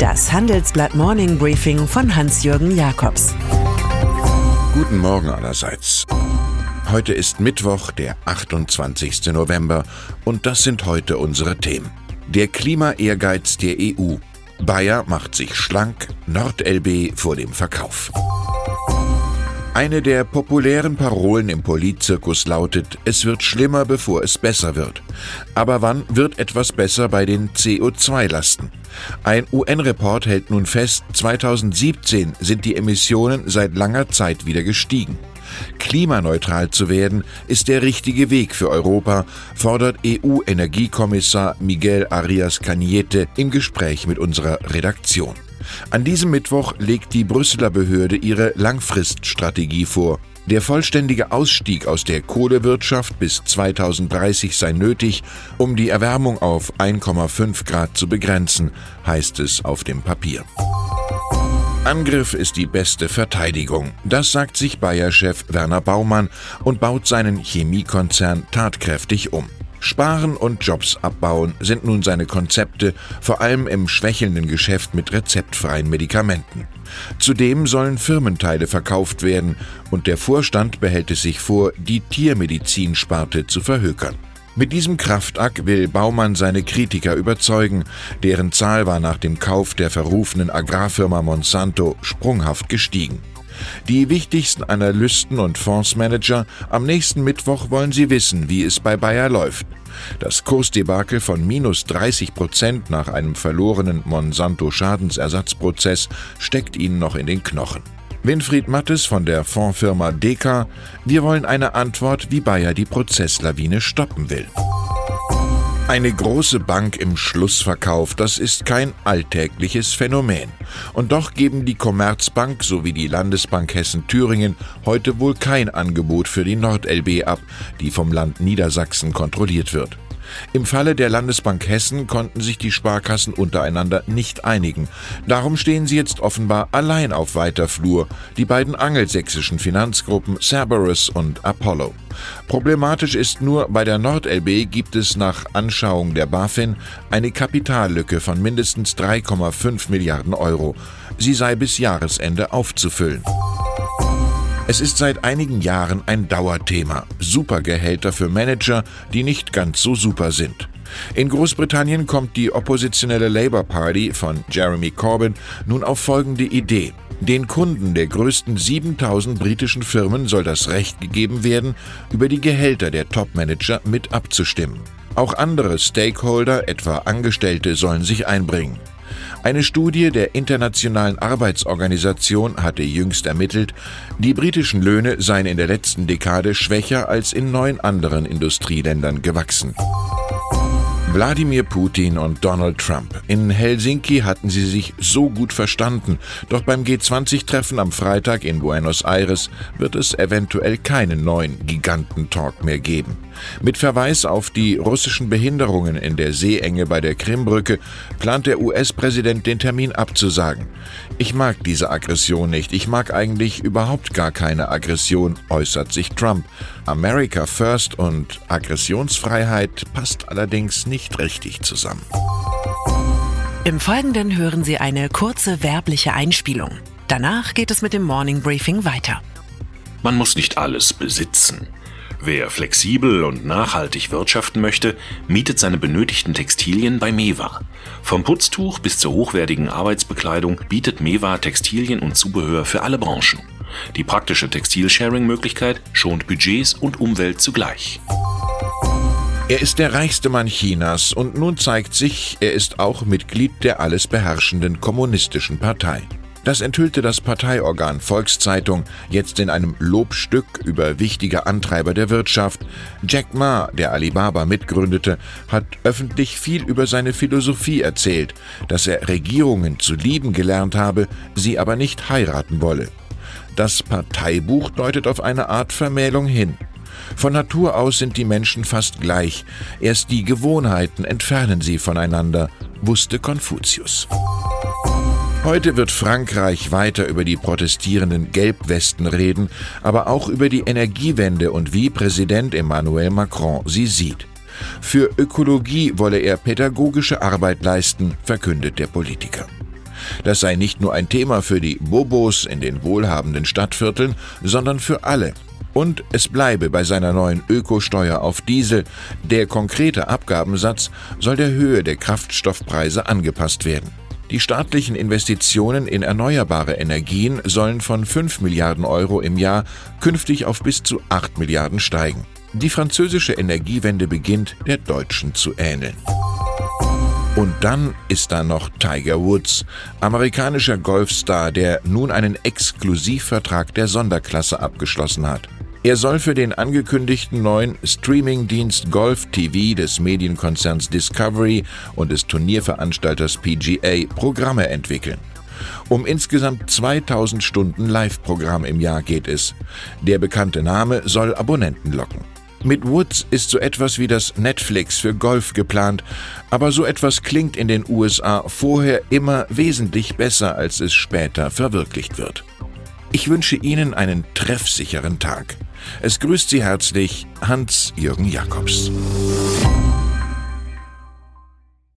Das Handelsblatt Morning Briefing von Hans-Jürgen Jakobs. Guten Morgen allerseits. Heute ist Mittwoch, der 28. November, und das sind heute unsere Themen. Der Klima-Ehrgeiz der EU. Bayer macht sich schlank, NordLB vor dem Verkauf. Eine der populären Parolen im Politzirkus lautet, es wird schlimmer, bevor es besser wird. Aber wann wird etwas besser bei den CO2-Lasten? Ein UN-Report hält nun fest, 2017 sind die Emissionen seit langer Zeit wieder gestiegen. Klimaneutral zu werden, ist der richtige Weg für Europa, fordert EU-Energiekommissar Miguel Arias Cañete im Gespräch mit unserer Redaktion. An diesem Mittwoch legt die Brüsseler Behörde ihre Langfriststrategie vor. Der vollständige Ausstieg aus der Kohlewirtschaft bis 2030 sei nötig, um die Erwärmung auf 1,5 Grad zu begrenzen, heißt es auf dem Papier. Angriff ist die beste Verteidigung. Das sagt sich Bayer-Chef Werner Baumann und baut seinen Chemiekonzern tatkräftig um. Sparen und Jobs abbauen sind nun seine Konzepte, vor allem im schwächelnden Geschäft mit rezeptfreien Medikamenten. Zudem sollen Firmenteile verkauft werden und der Vorstand behält es sich vor, die Tiermedizinsparte zu verhökern. Mit diesem Kraftakt will Baumann seine Kritiker überzeugen, deren Zahl war nach dem Kauf der verrufenen Agrarfirma Monsanto sprunghaft gestiegen. Die wichtigsten Analysten und Fondsmanager am nächsten Mittwoch wollen sie wissen, wie es bei Bayer läuft. Das Kursdebakel von minus 30 Prozent nach einem verlorenen Monsanto-Schadensersatzprozess steckt ihnen noch in den Knochen. Winfried Mattes von der Fondsfirma Deka, wir wollen eine Antwort, wie Bayer die Prozesslawine stoppen will. Eine große Bank im Schlussverkauf, das ist kein alltägliches Phänomen. Und doch geben die Commerzbank sowie die Landesbank Hessen-Thüringen heute wohl kein Angebot für die NordLB ab, die vom Land Niedersachsen kontrolliert wird. Im Falle der Landesbank Hessen konnten sich die Sparkassen untereinander nicht einigen. Darum stehen sie jetzt offenbar allein auf weiter Flur, die beiden angelsächsischen Finanzgruppen Cerberus und Apollo. Problematisch ist nur, bei der NordLB gibt es nach Anschauung der BaFin eine Kapitallücke von mindestens 3,5 Milliarden Euro. Sie sei bis Jahresende aufzufüllen. Es ist seit einigen Jahren ein Dauerthema. Supergehälter für Manager, die nicht ganz so super sind. In Großbritannien kommt die oppositionelle Labour Party von Jeremy Corbyn nun auf folgende Idee. Den Kunden der größten 7000 britischen Firmen soll das Recht gegeben werden, über die Gehälter der Topmanager mit abzustimmen. Auch andere Stakeholder, etwa Angestellte, sollen sich einbringen. Eine Studie der Internationalen Arbeitsorganisation hatte jüngst ermittelt, die britischen Löhne seien in der letzten Dekade schwächer als in neun anderen Industrieländern gewachsen. Wladimir Putin und Donald Trump. In Helsinki hatten sie sich so gut verstanden, doch beim G20-Treffen am Freitag in Buenos Aires wird es eventuell keinen neuen Gigantentalk mehr geben. Mit Verweis auf die russischen Behinderungen in der Seeenge bei der Krimbrücke plant der US-Präsident den Termin abzusagen. Ich mag diese Aggression nicht, ich mag eigentlich überhaupt gar keine Aggression, äußert sich Trump. America First und Aggressionsfreiheit passt allerdings nicht richtig zusammen. Im Folgenden hören Sie eine kurze werbliche Einspielung. Danach geht es mit dem Morning Briefing weiter. Man muss nicht alles besitzen. Wer flexibel und nachhaltig wirtschaften möchte, mietet seine benötigten Textilien bei Mewa. Vom Putztuch bis zur hochwertigen Arbeitsbekleidung bietet Mewa Textilien und Zubehör für alle Branchen. Die praktische Textilsharing-Möglichkeit schont Budgets und Umwelt zugleich. Er ist der reichste Mann Chinas und nun zeigt sich, er ist auch Mitglied der alles beherrschenden kommunistischen Partei. Das enthüllte das Parteiorgan Volkszeitung jetzt in einem Lobstück über wichtige Antreiber der Wirtschaft. Jack Ma, der Alibaba mitgründete, hat öffentlich viel über seine Philosophie erzählt, dass er Regierungen zu lieben gelernt habe, sie aber nicht heiraten wolle. Das Parteibuch deutet auf eine Art Vermählung hin. Von Natur aus sind die Menschen fast gleich, erst die Gewohnheiten entfernen sie voneinander, wusste Konfuzius. Heute wird Frankreich weiter über die protestierenden Gelbwesten reden, aber auch über die Energiewende und wie Präsident Emmanuel Macron sie sieht. Für Ökologie wolle er pädagogische Arbeit leisten, verkündet der Politiker. Das sei nicht nur ein Thema für die Bobos in den wohlhabenden Stadtvierteln, sondern für alle. Und es bleibe bei seiner neuen Ökosteuer auf Diesel. Der konkrete Abgabensatz soll der Höhe der Kraftstoffpreise angepasst werden. Die staatlichen Investitionen in erneuerbare Energien sollen von 5 Milliarden Euro im Jahr künftig auf bis zu 8 Milliarden steigen. Die französische Energiewende beginnt der deutschen zu ähneln. Und dann ist da noch Tiger Woods, amerikanischer Golfstar, der nun einen Exklusivvertrag der Sonderklasse abgeschlossen hat. Er soll für den angekündigten neuen Streamingdienst Golf TV des Medienkonzerns Discovery und des Turnierveranstalters PGA Programme entwickeln. Um insgesamt 2000 Stunden Live-Programm im Jahr geht es. Der bekannte Name soll Abonnenten locken. Mit Woods ist so etwas wie das Netflix für Golf geplant, aber so etwas klingt in den USA vorher immer wesentlich besser, als es später verwirklicht wird. Ich wünsche Ihnen einen treffsicheren Tag. Es grüßt Sie herzlich Hans-Jürgen Jakobs.